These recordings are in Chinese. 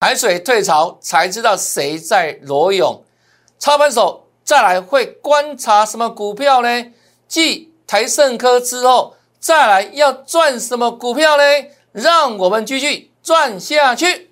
海水退潮才知道谁在裸泳。操盘手再来会观察什么股票呢？继台盛科之后，再来要赚什么股票呢？让我们继续赚下去。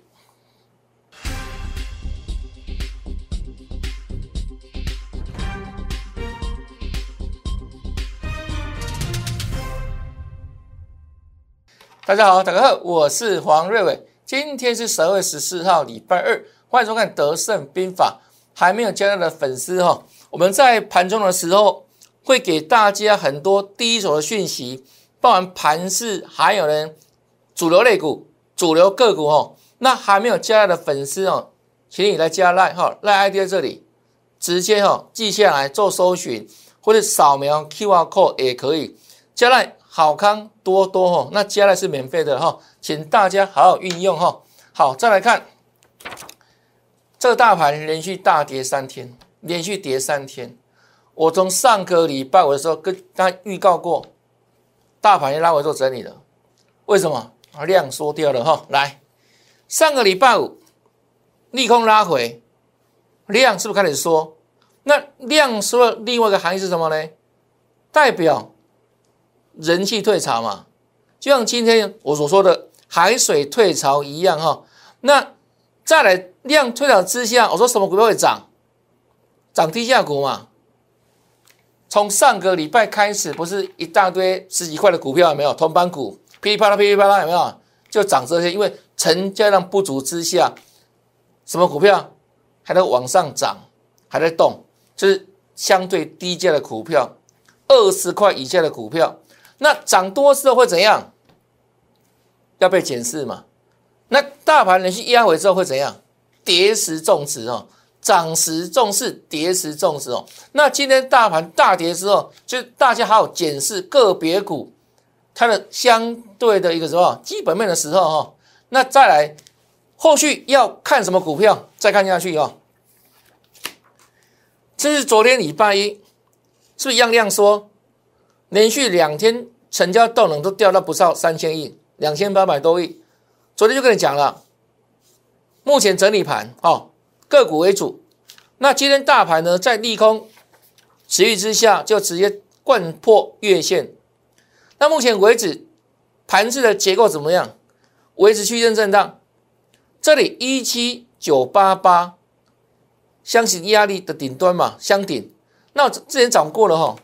大家好，大家好，我是黄瑞伟。今天是十二月十四号，礼拜二，欢迎收看《德胜兵法》。还没有加入的粉丝哈，我们在盘中的时候会给大家很多第一手的讯息，包含盘势，还有呢主流类股、主流个股哈。那还没有加入的粉丝哦，请你来加赖哈，赖 ID 在这里，直接哈记下来做搜寻，或者扫描 QR code 也可以加赖。好康多多哈，那加来是免费的哈，请大家好好运用哈。好，再来看这个大盘连续大跌三天，连续跌三天。我从上个礼拜五的时候跟大家预告过，大盘要拉回做整理了。为什么？量缩掉了哈。来，上个礼拜五利空拉回，量是不是开始缩？那量缩的另外一个含义是什么呢？代表。人气退潮嘛，就像今天我所说的海水退潮一样哈。那再来量退潮之下，我说什么股票会涨？涨低价股嘛。从上个礼拜开始，不是一大堆十几块的股票有没有？同板股噼里啪啦噼里啪啦有没有？就涨这些，因为成交量不足之下，什么股票还在往上涨，还在动，就是相对低价的股票，二十块以下的股票。那涨多之后会怎样？要被检视嘛？那大盘连续压回之后会怎样？跌时重视哦，涨时重视，跌时重视哦。那今天大盘大跌之后，就大家好好检视个别股它的相对的一个什么基本面的时候哈。那再来后续要看什么股票？再看下去哦。这是昨天礼拜一，是不是样样说？连续两天成交动能都掉到不到三千亿，两千八百多亿。昨天就跟你讲了，目前整理盘哦，个股为主。那今天大盘呢，在利空持续之下，就直接贯破月线。那目前为止，盘子的结构怎么样？维持区间震荡。这里一七九八八，箱型压力的顶端嘛，箱顶。那之前讲过了哈。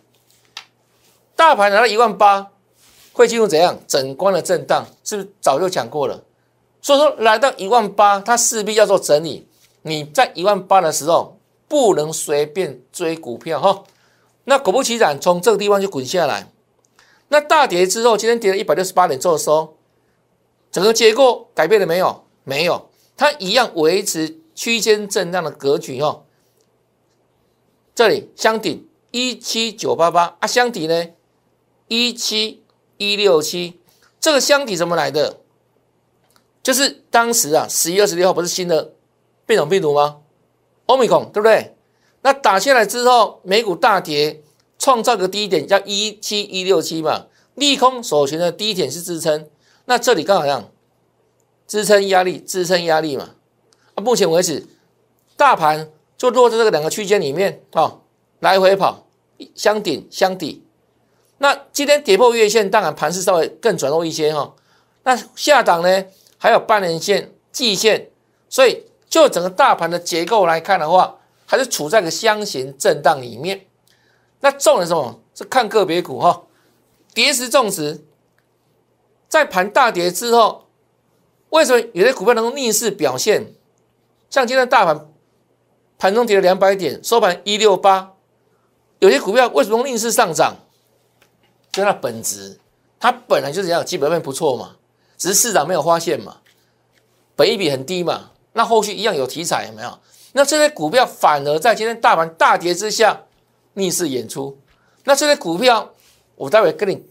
大盘来到一万八，会进入怎样整关的震荡？是不是早就讲过了？所以说来到一万八，它势必要做整理。你在一万八的时候，不能随便追股票哈。那果不其然，从这个地方就滚下来。那大跌之后，今天跌了一百六十八点做收，整个结构改变了没有？没有，它一样维持区间震荡的格局哈。这里箱顶一七九八八啊，箱底呢？一七一六七，这个箱体怎么来的？就是当时啊，十一二十六号不是新的变种病毒吗？Omicron 对不对？那打下来之后，美股大跌，创造个低点叫一七一六七嘛，利空所形的低点是支撑。那这里刚好像，支撑压力，支撑压力嘛。啊，目前为止，大盘就落在这个两个区间里面啊，来回跑，箱顶箱底。那今天跌破月线，当然盘势稍微更转弱一些哈。那下档呢，还有半年线、季线，所以就整个大盘的结构来看的话，还是处在个箱型震荡里面。那重点什么？是看个别股哈。跌时重值，在盘大跌之后，为什么有些股票能够逆势表现？像今天大盘盘中跌了两百点，收盘一六八，有些股票为什么逆势上涨？就它本质，它本来就是这样基本面不错嘛，只是市场没有发现嘛，本益比很低嘛，那后续一样有题材有没有？那这些股票反而在今天大盘大跌之下逆势演出，那这些股票我待会跟你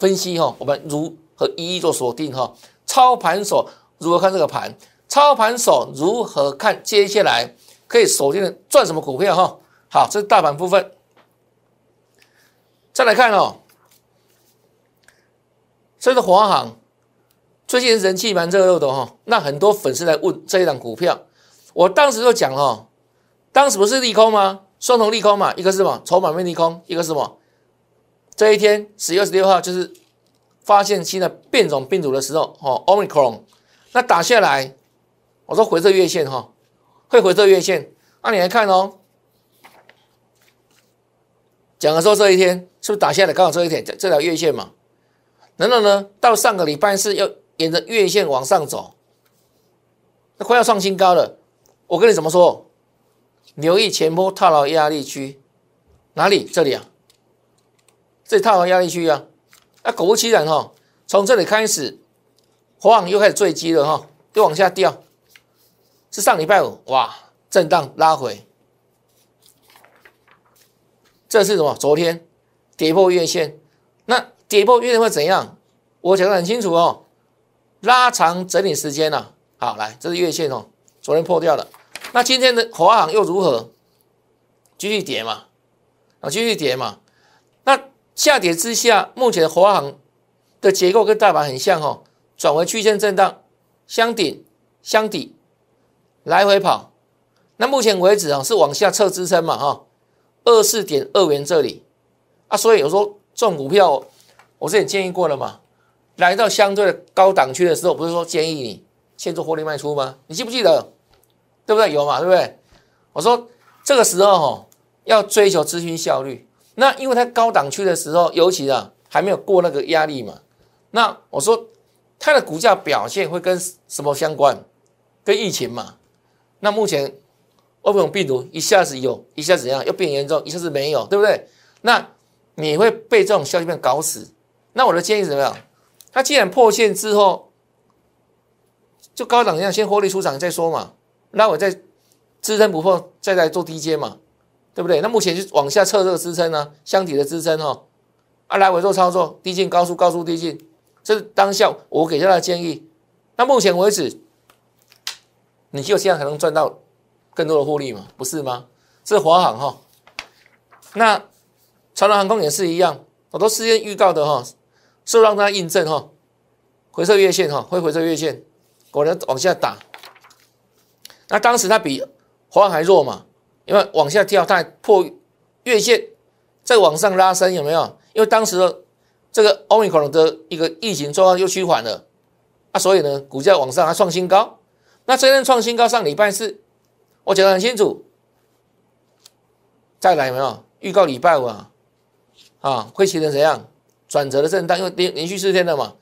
分析哈，我们如何一一做锁定哈？操盘手如何看这个盘？操盘手如何看接下来可以锁定的赚什么股票哈？好，这是大盘部分，再来看哦。这是华航，最近人气蛮热络的哈，那很多粉丝来问这一档股票，我当时就讲哈，当时不是利空吗？双重利空嘛，一个是什么筹码面利空，一个是什么？这一天十月二十六号就是发现新的变种病毒的时候，哦，omicron，那打下来，我说回撤月线哈，会回撤月线，那你来看哦。讲的时候这一天是不是打下来？刚好这一天这这条月线嘛，然后呢，到上个礼拜四要沿着月线往上走，那快要创新高了。我跟你怎么说？留意前波套牢压力区，哪里？这里啊，这里套牢压力区啊。那果不其然哈，从这里开始，晃又开始坠机了哈，又往下掉。是上礼拜五哇，震荡拉回。这是什么？昨天跌破月线，跌破月线会怎样？我讲的很清楚哦，拉长整理时间了。好，来，这是月线哦，昨天破掉了。那今天的华航又如何？继续跌嘛？啊，继续跌嘛？那下跌之下，目前的华航的结构跟大盘很像哦，转为区间震荡，箱顶、箱底来回跑。那目前为止啊，是往下测支撑嘛？哈。二四点二元这里啊，所以有时候这种股票，我之前建议过了嘛。来到相对的高档区的时候，不是说建议你先做获利卖出吗？你记不记得？对不对？有嘛？对不对？我说这个时候哈，要追求资金效率。那因为它高档区的时候，尤其啊还没有过那个压力嘛。那我说它的股价表现会跟什么相关？跟疫情嘛。那目前。欧盟病毒一下子有，一下子怎样，又变严重，一下子没有，对不对？那你会被这种消息面搞死。那我的建议是怎么样？它既然破线之后，就高档一样，先获利出场再说嘛。那我再支撑不破，再来做低阶嘛，对不对？那目前就往下测这个支撑呢，箱体的支撑哈，啊，来回做操作，低进高速，高速低进，这是当下我给他的建议。那目前为止，你就这样才能赚到。更多的获利嘛，不是吗？这是华航哈，那长荣航空也是一样，我都事先预告的哈，是让它印证哈，回撤月线哈，会回撤月线，果然往下打。那当时它比华航还弱嘛，因为往下跳，它破月线，再往上拉升，有没有？因为当时的这个欧米克的一个疫情状况又趋缓了，啊，所以呢，股价往上还创新高。那这天创新高，上礼拜四。我讲的很清楚，再来没有预告礼拜五啊，啊会形成怎样转折的震荡？因为连连续四天了嘛，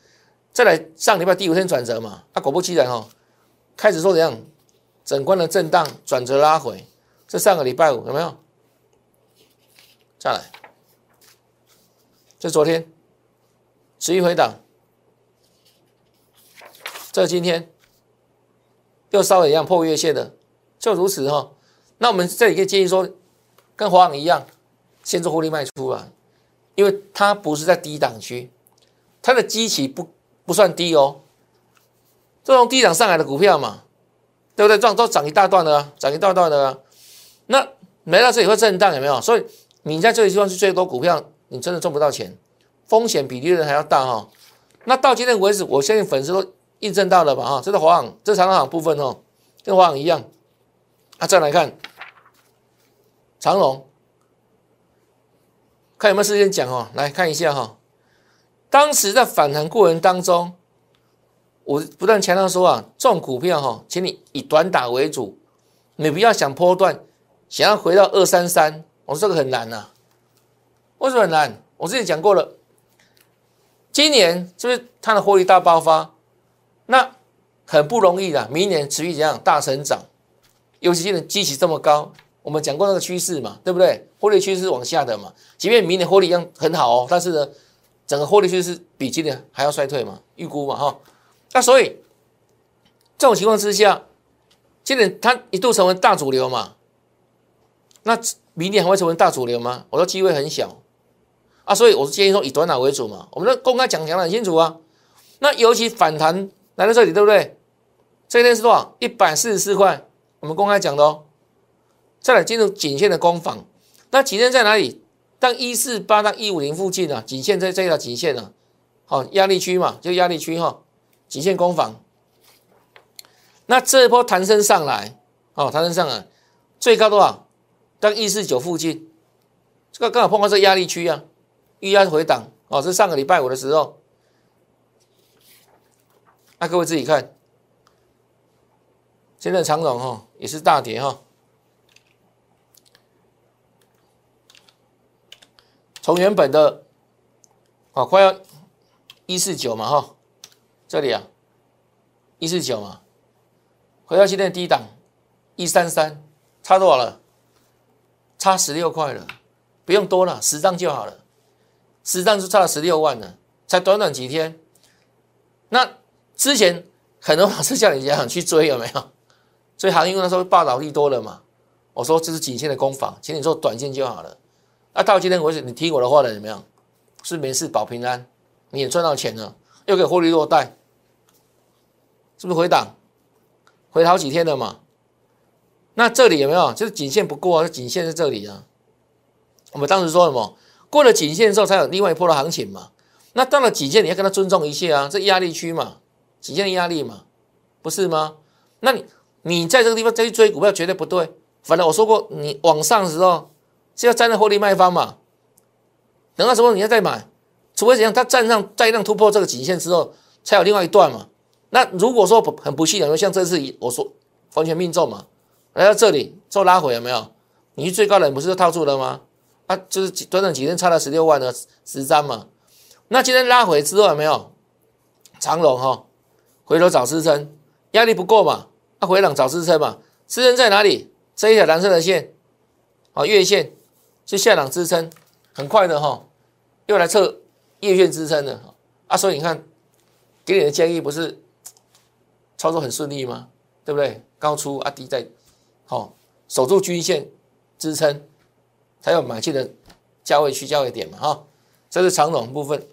再来上礼拜第五天转折嘛，啊果不其然哦，开始说怎样整关的震荡转折拉回，这上个礼拜五有没有？再来，这昨天持续回档，这今天又稍微一样破月线的。就如此哈，那我们这里可以建议说，跟华航一样，先做获利卖出啊，因为它不是在低档区，它的基期不不算低哦，这种低档上来的股票嘛，对不对？涨都涨一大段的啊，涨一大段的啊，那没到这里会震荡有没有？所以你在这里地方是最多股票，你真的赚不到钱，风险比利润还要大哈。那到今天为止，我相信粉丝都印证到了吧？哈，这是华航，这长航部分哦，跟华航一样。啊，再来看长龙，看有没有时间讲哦。来看一下哈，当时在反弹过程当中，我不断强调说啊，这种股票哈，请你以短打为主，你不要想波段，想要回到二三三，我说这个很难呐。为什么很难？我之前讲过了，今年是不是它的获利大爆发？那很不容易的，明年持续怎样大成长？尤其现在基期这么高，我们讲过那个趋势嘛，对不对？获利趋势是往下的嘛。即便明年获利一样很好哦，但是呢，整个获利趋势比今年还要衰退嘛，预估嘛哈。那所以这种情况之下，今年它一度成为大主流嘛，那明年还会成为大主流吗？我说机会很小啊，所以我是建议说以短打为主嘛。我们的公开讲讲的很清楚啊。那尤其反弹来到这里，对不对？这一天是多少？一百四十四块。我们公开讲的哦，再来进入颈线的攻防，那颈线在哪里？当一四八到一五零附近啊，颈线在这条颈线啊，好压力区嘛，就压力区哈，颈线攻防。那这一波弹升上来，哦，弹升上来，最高多少？在一四九附近，这个刚好碰到这压力区啊，预压回档，哦，是上个礼拜五的时候。那各位自己看，现在长荣哈也是大跌哈，从原本的啊快要一四九嘛哈，这里啊一四九嘛，回到今天的低档一三三，差多少了？差十六块了，不用多了，十张就好了，十张就差了十六万了，才短短几天，那。之前很多老师叫你这样去追，有没有？所以行业那时候报道利多了嘛。我说这是颈线的攻防，请你做短线就好了。那到今天为止，你听我的话了怎么样？是没事保平安，你也赚到钱了，又可以获利落袋，是不是回档？回好几天了嘛。那这里有没有？就是颈线不过啊，颈线在这里啊。我们当时说什么？过了颈线之后才有另外一波的行情嘛。那到了颈线，你要跟他尊重一切啊，这压力区嘛。体现的压力嘛，不是吗？那你你在这个地方再去追股票绝对不对。反正我说过，你往上的时候是要站在获利卖方嘛。等到时候你要再买，除非怎样，它站上再让突破这个颈线之后，才有另外一段嘛。那如果说不很不幸的，像这次我说完全命中嘛，来到这里做拉回有没有？你去最高的不是套住了吗？啊，就是短短几天差了十六万的十张嘛。那今天拉回之后有没有长龙哈？回头找支撑，压力不够嘛？那回档找支撑嘛？支撑在哪里？这一条蓝色的线，啊，月线是下档支撑，很快的哈，又来测月线支撑的啊，所以你看，给你的建议不是操作很顺利吗？对不对？高出啊，低在，好，守住均线支撑，才有买进的价位区、价位点嘛，哈，这是长短部分，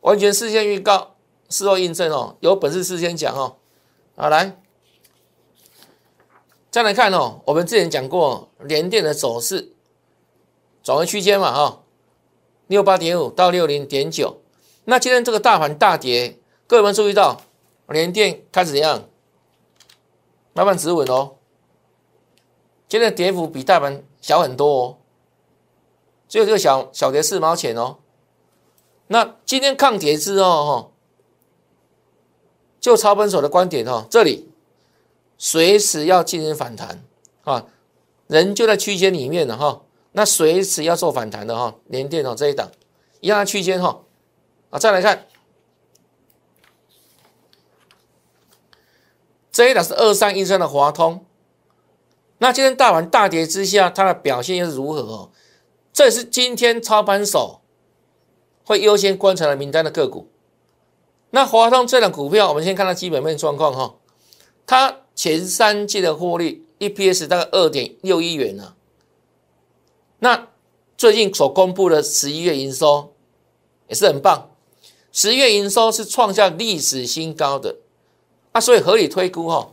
完全事先预告。事后印证哦，有本事事先讲哦。好，来，再来看哦，我们之前讲过连电的走势，转为区间嘛哈，六八点五到六零点九。那今天这个大盘大跌，各位们注意到连电开始怎样？慢慢止稳哦。今天的跌幅比大盘小很多哦，只有这个小小跌四毛钱哦。那今天抗跌之后哈。就超分手的观点哈，这里随时要进行反弹啊，人就在区间里面了哈，那随时要做反弹的哈，连电哦这一档一样的区间哈啊，再来看这一档是二三一三的华通，那今天大盘大跌之下，它的表现又是如何哦？这是今天操盘手会优先观察的名单的个股。那华通这档股票，我们先看它基本面状况哈。它前三季的获利 EPS 大概二点六亿元呢。那最近所公布的十一月营收也是很棒，十月营收是创下历史新高。的啊，所以合理推估哈，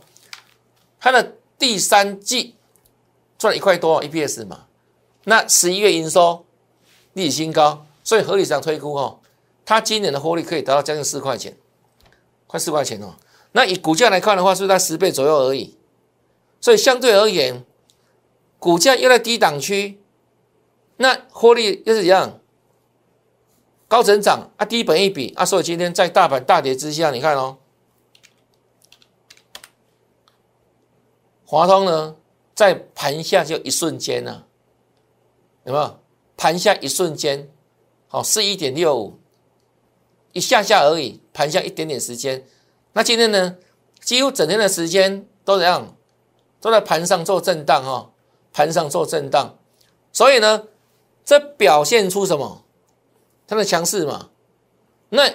它的第三季赚了一块多 EPS 嘛。那十一月营收历史新高，所以合理上推估哈。它今年的获利可以达到将近四块钱，快四块钱哦。那以股价来看的话，是在十倍左右而已。所以相对而言，股价又在低档区，那获利又是一样高成长啊，低本一比啊。所以今天在大盘大跌之下，你看哦，华通呢在盘下就一瞬间呢，有没有？盘下一瞬间，好，四一点六五。一下下而已，盘下一点点时间。那今天呢，几乎整天的时间都怎样？都在盘上做震荡哈，盘上做震荡。所以呢，这表现出什么？它的强势嘛。那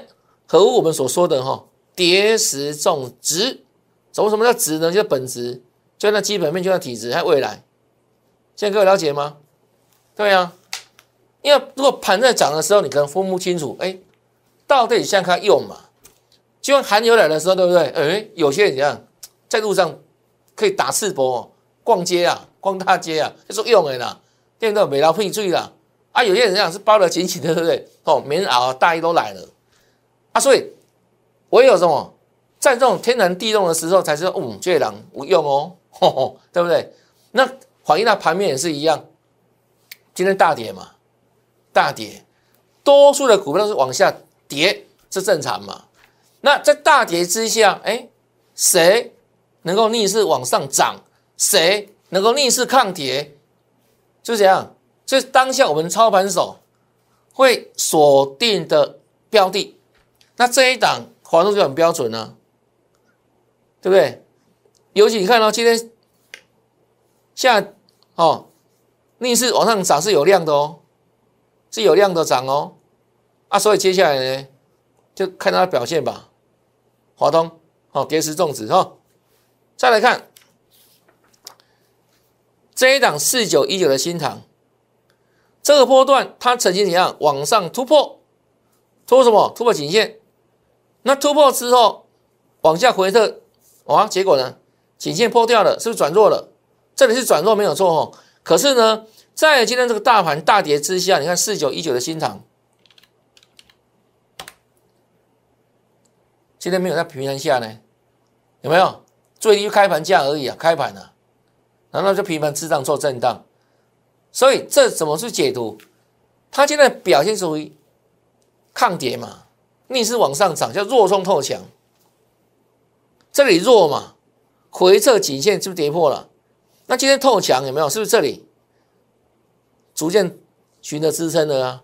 和我们所说的哈，跌时重值。什么什么叫值呢？就本质，就那基本面，就那体质，还有未来。现在各位了解吗？对呀，因为如果盘在涨的时候，你可能分不清楚，哎。到底像他用嘛？就像寒流来的时候，对不对？哎，有些人怎样，在路上可以打赤膊逛街啊，逛大街啊，就说用的啦，电动美劳配注意啦。啊，有些人这样是包的紧紧的，对不对？哦，棉袄大衣都来了啊，所以唯有什么，在这种天寒地冻的时候，才是嗯，这狼无用哦，吼吼，对不对？那反映到盘面也是一样，今天大跌嘛，大跌，多数的股票都是往下跌，是正常嘛？那在大跌之下，哎，谁能够逆势往上涨？谁能够逆势抗跌？就这样，这是当下我们操盘手会锁定的标的。那这一档华数就很标准了，对不对？尤其你看到今天下哦，逆势往上涨是有量的哦，是有量的涨哦。啊，所以接下来呢，就看它的表现吧。华东，好，跌石种植哈。再来看这一档四九一九的新塘，这个波段它曾经怎样往上突破？突破什么？突破颈线。那突破之后往下回撤，哇，结果呢？颈线破掉了，是不是转弱了？这里是转弱没有错哦。可是呢，在今天这个大盘大跌之下，你看四九一九的新塘。今天没有在平盘下呢，有没有？最低开盘价而已啊，开盘了，然后就平盘震荡做震荡，所以这怎么去解读？它现在表现属于抗跌嘛，逆势往上涨叫弱中透强，这里弱嘛，回撤颈线是不是跌破了？那今天透强有没有？是不是这里逐渐寻得支撑的啊？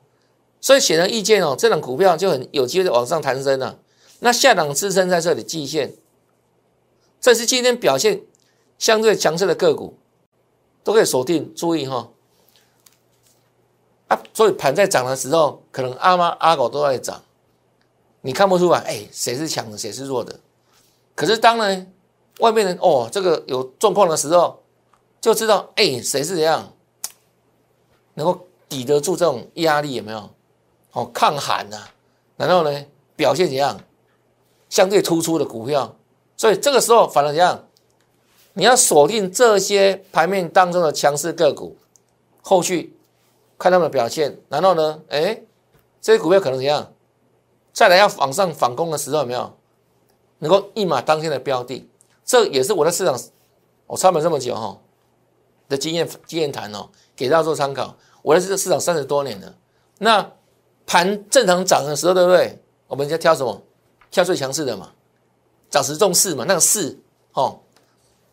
所以显而易见哦，这种股票就很有机会往上弹升了。那下档支撑在这里，季线，这是今天表现相对强势的个股，都可以锁定。注意哈，啊，所以盘在涨的时候，可能阿妈阿狗都在涨，你看不出来，哎，谁是强的，谁是弱的。可是当然，外面人哦，这个有状况的时候，就知道，哎，谁是怎样，能够抵得住这种压力，有没有？哦，抗寒呐，然后呢，表现怎样？相对突出的股票，所以这个时候反而怎样？你要锁定这些盘面当中的强势个股，后续看他们的表现，然后呢，哎，这些股票可能怎样？再来要往上反攻的时候，有没有能够一马当先的标的？这也是我在市场我操盘这么久哈的经验经验谈哦，给大家做参考。我在这市场三十多年了，那盘正常涨的时候，对不对？我们在挑什么？挑最强势的嘛，涨时重势嘛，那个势哦，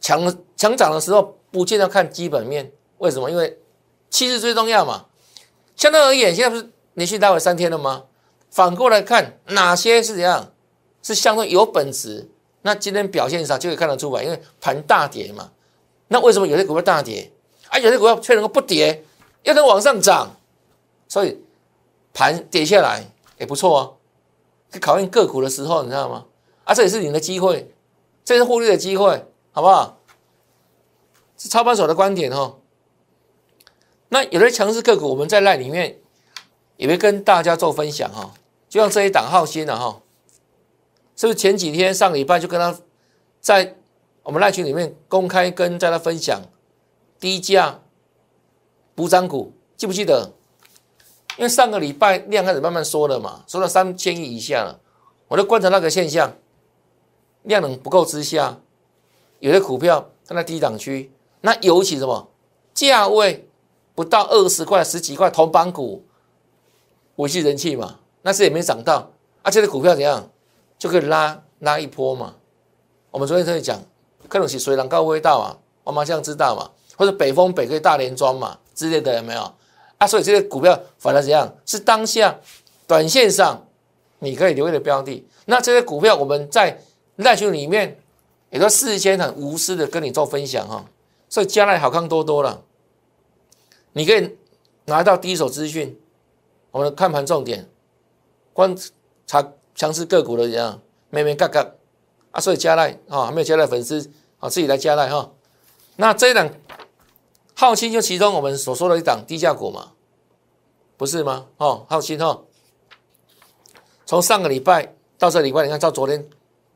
强强涨的时候不见得看基本面，为什么？因为气势最重要嘛。相对而言，现在不是连续大回三天了吗？反过来看哪些是怎样，是相对有本质，那今天表现上就可以看得出来，因为盘大跌嘛。那为什么有些股票大跌，啊，有些股票却能够不跌，又能往上涨？所以盘跌下来也不错考验个股的时候，你知道吗？啊，这也是你的机会，这是获利的机会，好不好？是操盘手的观点哦。那有的强势个股，我们在赖里面也会跟大家做分享哈。就像这一档浩鑫的哈，是不是前几天上礼拜就跟他在我们赖群里面公开跟大家分享低价补涨股，记不记得？因为上个礼拜量开始慢慢缩了嘛，缩到三千亿以下了。我就观察那个现象，量能不够之下，有些股票它在低档区，那尤其什么价位不到二十块、十几块同板股，维系人气嘛，那是也没涨到，而且的股票怎样就可以拉拉一波嘛。我们昨天特意讲，可能是水浪高味道啊，我们这样知道嘛，或者北风北可以大连庄嘛之类的有没有？啊，所以这些股票反而怎样？是当下短线上你可以留意的标的。那这些股票我们在赖群里面也都事先很无私的跟你做分享哈。所以将来好看多多了，你可以拿到第一手资讯，我们的看盘重点，观察强势个股的怎样，咩咩嘎嘎啊。所以加赖啊，还没有加赖粉丝啊，自己来加赖哈。那这一档。浩鑫就其中我们所说的一档低价股嘛，不是吗？哦，浩鑫哦，从上个礼拜到这礼拜，你看到昨天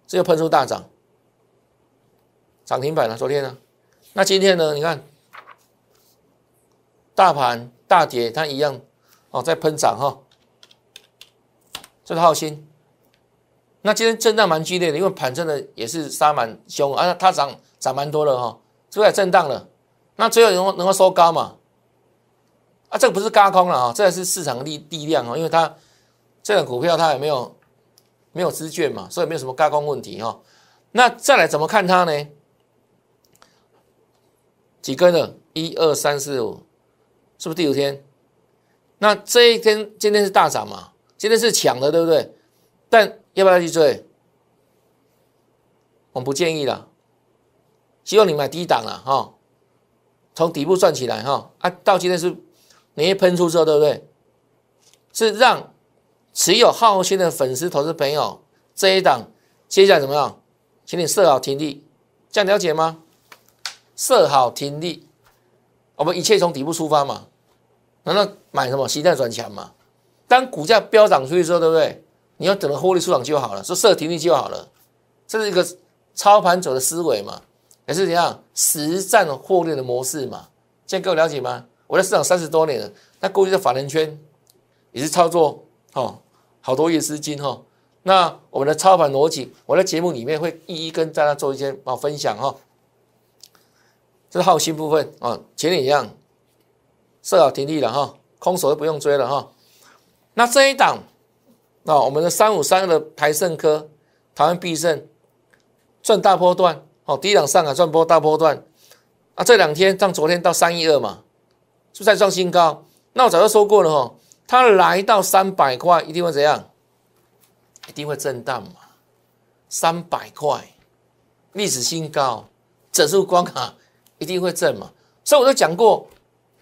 这又喷出大涨，涨停板了。昨天呢，那今天呢？你看大盘大跌，它一样哦，在喷涨哈。这是浩鑫，那今天震荡蛮剧烈的，因为盘真的也是杀蛮凶啊，它涨涨蛮多了哈，是不是震荡了？那最后能够能够收高嘛？啊，这个不是嘎空了啊，这是市场力力量啊，因为它这个股票它也没有没有资券嘛，所以没有什么嘎空问题哈。那再来怎么看它呢？几根了？一二三四五，是不是第五天？那这一天今天是大涨嘛？今天是抢的，对不对？但要不要去追？我们不建议了，希望你买低档了哈，从底部赚起来哈。啊，到今天是你一喷出之后，对不对？是让持有浩鑫的粉丝、投资朋友这一档接下来怎么样？请你设好停利，这样了解吗？设好停利，我们一切从底部出发嘛。难道买什么？期待转强嘛？当股价飙涨出去之后，对不对？你要等着获利出场就好了，说设停利就好了。这是一个操盘者的思维嘛？也是怎样实战获利的模式嘛？现在各位了解吗？我在市场三十多年了，那过去在法人圈也是操作哦，好多亿资金哈。那我们的操盘逻辑，我在节目里面会一一跟大家做一些啊分享哈。这是耗心部分啊，前面一样设好停利了哈，空手就不用追了哈。那这一档啊，我们的三五三的台盛科，台湾必胜赚大波段哦，第一档上啊赚波大波段啊，这两天像昨天到三一二嘛，是在创新高。那我早就说过了哈，它来到三百块一定会怎样？一定会震荡嘛，三百块历史新高，整数关卡一定会震嘛，所以我都讲过，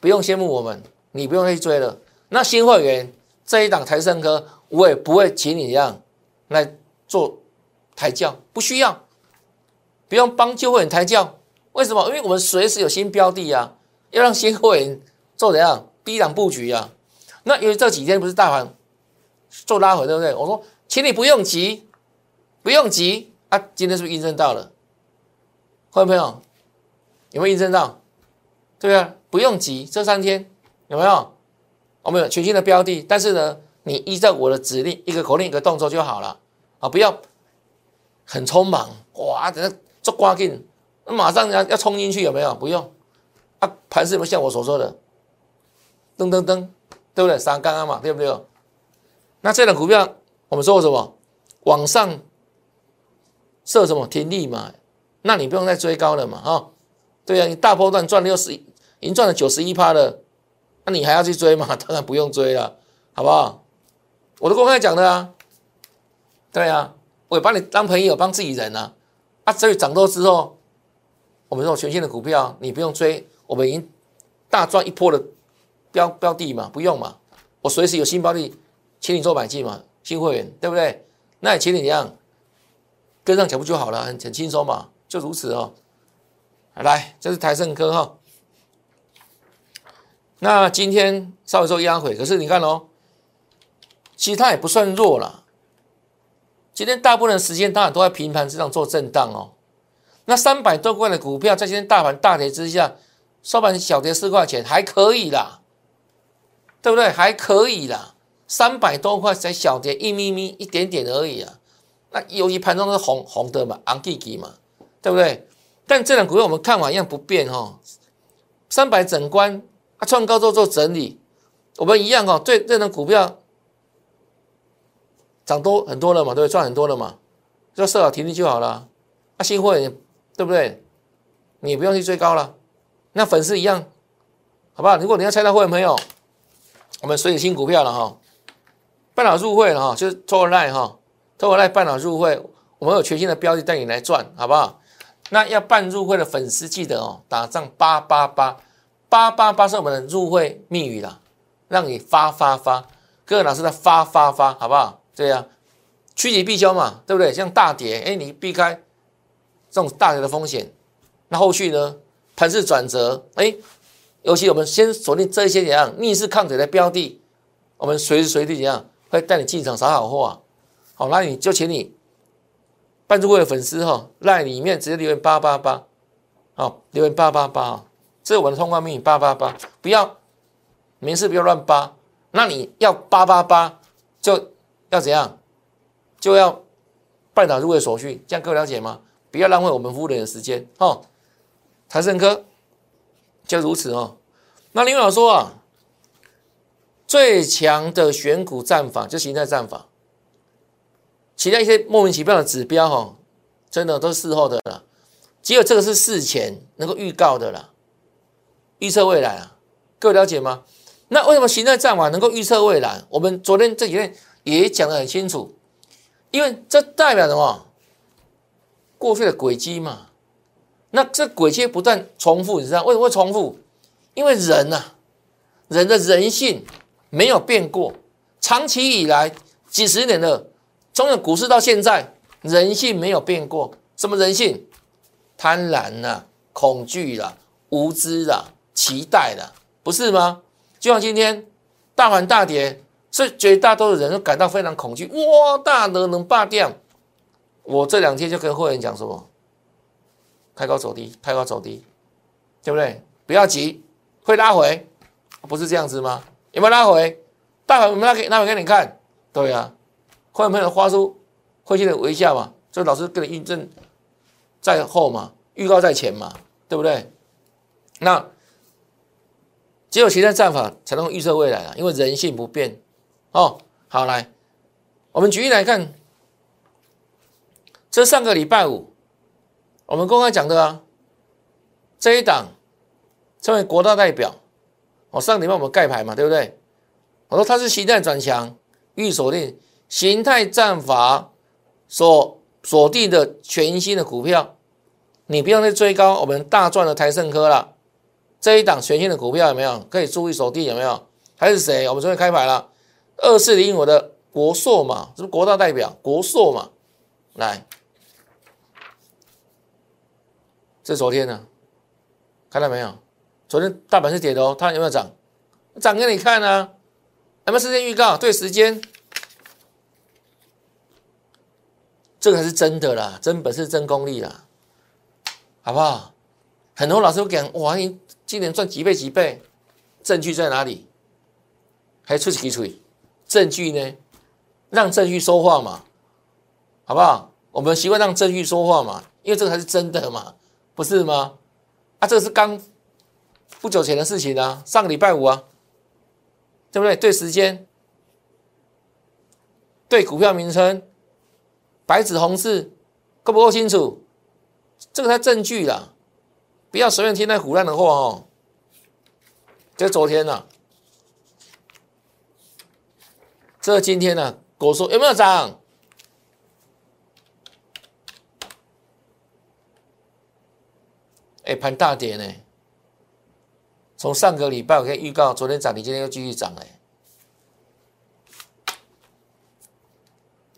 不用羡慕我们，你不用去追了。那新会员这一档台盛科，我也不会请你一样来做抬轿，不需要，不用帮旧会员抬轿。为什么？因为我们随时有新标的啊，要让新会员做怎样低档布局啊。那因为这几天不是大盘做拉回，对不对？我说。请你不用急，不用急啊！今天是不是印证到了？各位朋友，有没有印证到？对啊，不用急，这三天有没有？我们有全新的标的，但是呢，你依照我的指令，一个口令，一个动作就好了啊！不要很匆忙，哇，等下做刮劲，马上要要冲进去，有没有？不用啊！盘是不是像我所说的，噔噔噔，对不对？三刚刚嘛，对不对？那这档股票。我们说什么？往上设什么停利嘛？那你不用再追高了嘛？哈，对呀，你大波段赚六十，已经赚了九十一趴了，那你还要去追吗？当然不用追了，好不好？我都公开讲的啊，对啊，我也把你当朋友，帮自己人啊。啊，所以涨多之后，我们这种全新的股票，你不用追，我们已经大赚一波了标标的嘛，不用嘛，我随时有新标的，请你做买进嘛。新会员对不对？那也请你一样跟上脚步就好了，很很轻松嘛，就如此哦。来，这是台盛科哈。那今天稍微做压回，可是你看哦，其实它也不算弱了。今天大部分时间当然都在平盘之上做震荡哦。那三百多块的股票，在今天大盘大跌之下，收盘小跌四块钱，还可以啦，对不对？还可以啦。三百多块才小跌一咪咪一点点而已啊，那由于盘中是红红的嘛，昂弟弟嘛，对不对？但这两股票我们看完一样不变哈，三百整关啊创高之后做整理，我们一样哦，对这种股票涨多很多了嘛，对不对？赚很多了嘛，就设好停利就好了。啊，新会员对不对？你不用去追高了，那粉丝一样，好不好？如果你要猜到会员朋友，我们所有新股票了哈。半岛入会了哈，就是托尔赖哈，托尔赖半岛入会，我们有全新的标的带你来赚，好不好？那要办入会的粉丝记得哦，打上八八八八八八是我们的入会密语啦，让你发发发，各位老师的发发发，好不好？对呀，趋吉避凶嘛，对不对？像大跌，哎，你避开这种大跌的风险，那后续呢？盘势转折，哎，尤其我们先锁定这些怎样逆势抗跌的标的，我们随时随地怎样？会带你进场撒好货啊，好，那你就请你办入会的粉丝哈，赖里面直接留言八八八，好，留言八八八，这是我们的通关密语八八八，不要没事不要乱扒，那你要八八八就要怎样？就要半导入会手续，这样各位了解吗？不要浪费我们夫人的时间哦。台盛科就如此哦。那林老说啊，最强的选股战法就形态战法，其他一些莫名其妙的指标哈，真的都是事后的了，只有这个是事前能够预告的了，预测未来啊，各位了解吗？那为什么形态战法能够预测未来？我们昨天这几天也讲得很清楚，因为这代表什么？过去的轨迹嘛。那这轨迹不断重复，你知道为什么会重复？因为人呐，人的人性没有变过，长期以来几十年了，从有股市到现在，人性没有变过。什么人性？贪婪啦，恐惧啦，无知啦，期待啦，不是吗？就像今天大盘大跌，所以绝大多数人都感到非常恐惧。哇，大的能霸掉？我这两天就跟会员讲说，开高走低，开高走低，对不对？不要急。会拉回，不是这样子吗？有没有拉回？大盘我们拉给拉回给你看？对啊，会朋友发出会心的微笑嘛？这老师跟你印证在后嘛，预告在前嘛，对不对？那只有其他战法才能预测未来啊，因为人性不变哦。好，来，我们举例来看，这上个礼拜五我们公开讲的啊，这一档。称为国大代表，我上礼拜我们盖牌嘛，对不对？我说它是形态转强，预锁定形态战法所锁定的全新的股票，你不用再追高我们大赚的台盛科了。这一档全新的股票有没有可以注意锁定？有没有？还是谁？我们昨天开牌了，二四零五的国硕嘛，是不是国大代表？国硕嘛，来，这昨天呢，看到没有？昨天大盘是跌的哦，它有没有涨？涨给你看啊！有没有时间预告？对时间，这个才是真的啦，真本事、真功力啦，好不好？很多老师都讲，哇，你今年赚几倍几倍？证据在哪里？还出几锤？证据呢？让证据说话嘛，好不好？我们习惯让证据说话嘛，因为这个才是真的嘛，不是吗？啊，这个是刚。不久前的事情啊，上个礼拜五啊，对不对？对时间，对股票名称，白纸红字，够不够清楚？这个才证据啦，不要随便听那胡乱的话哦。这昨天呢，这今天呢，果说有没有涨？哎，盘大跌呢。从上个礼拜我可以预告，昨天涨停，今天又继续涨哎，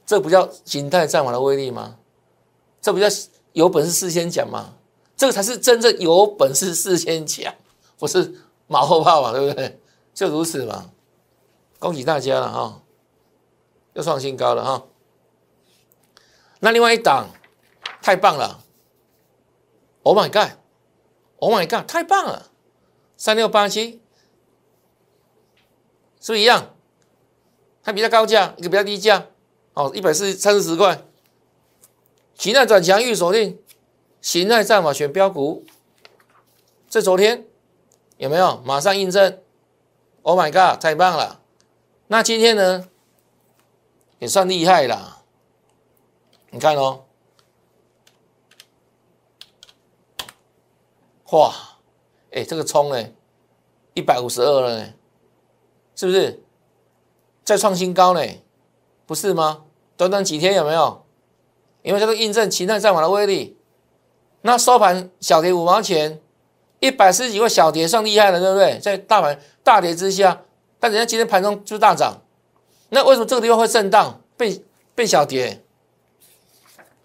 这不叫形态战法的威力吗？这不叫有本事事先讲吗？这个才是真正有本事事先讲，不是马后炮嘛，对不对？就如此嘛，恭喜大家了哈，又创新高了哈。那另外一档太棒了，Oh my God！Oh my God，太棒了！三六八七，是不是一样？它比较高价，一个比较低价，哦，一百四三十块。形态转强预锁定，形态战法选标股。这昨天有没有马上印证？Oh my god，太棒了！那今天呢，也算厉害啦。你看哦，哇！哎，这个冲呢，一百五十二了呢，是不是？再创新高呢？不是吗？短短几天有没有？因为这个印证形态战法的威力。那收盘小跌五毛钱，一百四十几块小跌算厉害了，对不对？在大盘大跌之下，但人家今天盘中就大涨。那为什么这个地方会震荡，被被小跌？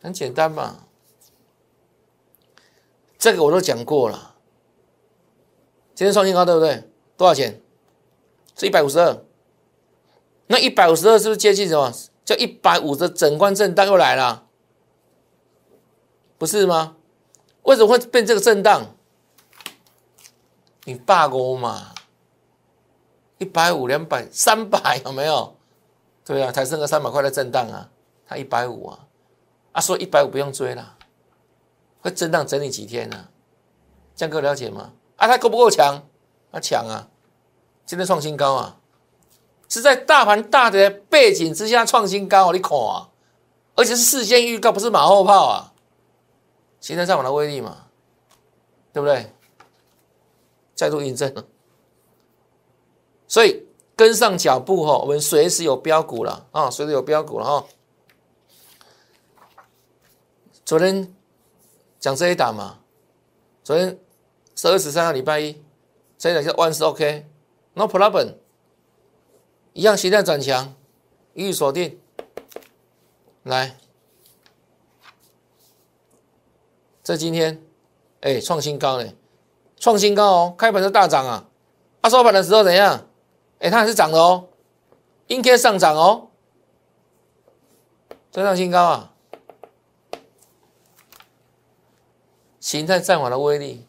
很简单嘛，这个我都讲过了。今天创新高对不对？多少钱？是一百五十二。那一百五十二是不是接近什么？叫一百五的整关震荡又来了，不是吗？为什么会变这个震荡？你罢工嘛？一百五、两百、三百有没有？对啊，才剩个三百块的震荡啊，它一百五啊。啊，说一百五不用追了，会震荡整理几天呢？这样各位了解吗？啊，它够不够强？啊，强啊！今天创新高啊，是在大盘大跌背景之下创新高，你看啊，而且是事先预告，不是马后炮啊！形态上网的威力嘛，对不对？再度印证了，所以跟上脚步哈，我们随时有标股了啊，随时有标股了哈。昨天讲这一档嘛，昨天十二十三号礼拜一，这一档叫万事 OK，No problem，一样形态转强，一律锁定，来，这今天哎创新高嘞，创新高哦，开盘就大涨啊，啊收盘的时候怎样？哎它还是涨的哦，阴天上涨哦，再创新高啊。形态战法的威力，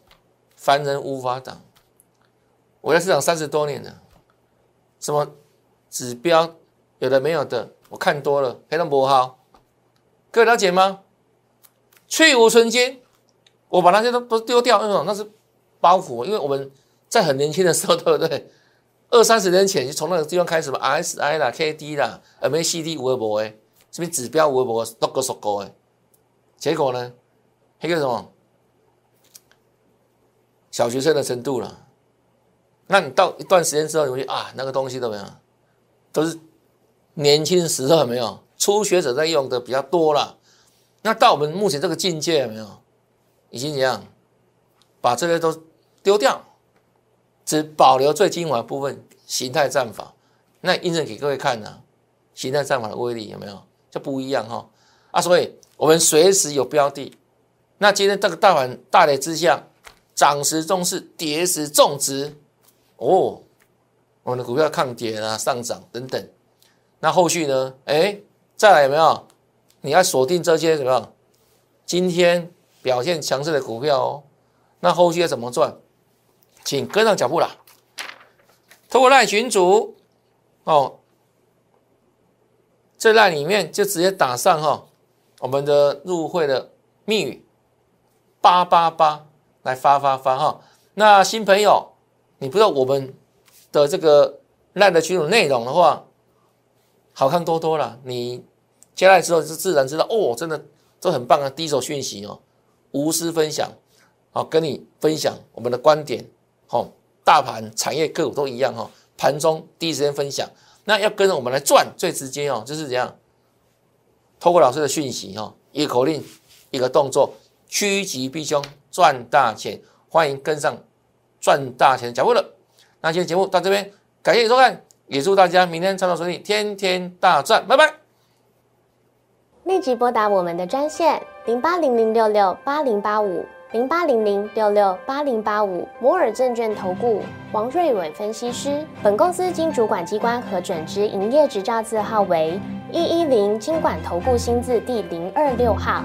凡人无法挡。我在市场三十多年了，什么指标有的没有的，我看多了，黑龙不好，各位了解吗？去无存金，我把那些都都丢掉，那种那是包袱，因为我们在很年轻的时候，对不对？二三十年前就从那个地方开始嘛，RSI 啦、KD 啦、MACD 无无诶，这边指标无无都个熟过诶，结果呢，那个什么？小学生的程度了，那你到一段时间之后，你会啊，那个东西都没有，都是年轻时候没有，初学者在用的比较多了。那到我们目前这个境界有没有，已经怎样，把这些都丢掉，只保留最精华部分形态战法。那印证给各位看呢，形态战法的威力有没有就不一样哈啊？所以我们随时有标的。那今天这个大盘大跌之下。涨时重视，跌时重值。哦，我们的股票抗跌啊，上涨等等。那后续呢？哎，再来有没有？你要锁定这些什么？今天表现强势的股票哦。那后续要怎么赚？请跟上脚步啦。透过赖群主哦，这赖里面就直接打上哈我们的入会的密语八八八。来发发发哈！那新朋友，你不知道我们的这个烂的群组内容的话，好看多多了。你加来之后就自然知道哦，真的都很棒啊！第一手讯息哦，无私分享，好跟你分享我们的观点，哦，大盘、产业、个股都一样哈。盘中第一时间分享，那要跟着我们来赚，最直接哦，就是怎样？透过老师的讯息哈，一个口令，一个动作，趋吉避凶。赚大钱，欢迎跟上赚大钱的脚步了。那今天节目到这边，感谢你收看，也祝大家明天操作顺利，天天大赚，拜拜。立即拨打我们的专线零八零零六六八零八五零八零零六六八零八五摩尔证券投顾王瑞伟分析师。本公司经主管机关核准之营业执照字号为一一零金管投顾新字第零二六号。